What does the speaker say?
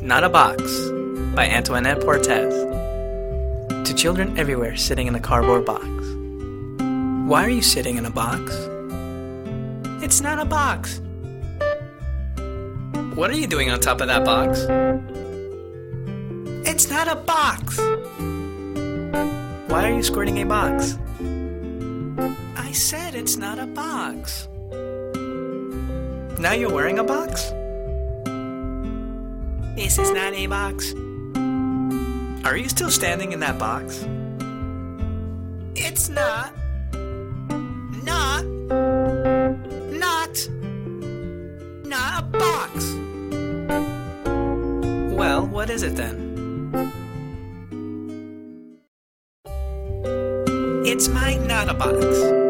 Not a Box by Antoinette Portis. To children everywhere sitting in a cardboard box. Why are you sitting in a box? It's not a box. What are you doing on top of that box? It's not a box. Why are you squirting a box? I said it's not a box. Now you're wearing a box? This is not a box. Are you still standing in that box? It's not. Not. Not. Not a box. Well, what is it then? It's my not a box.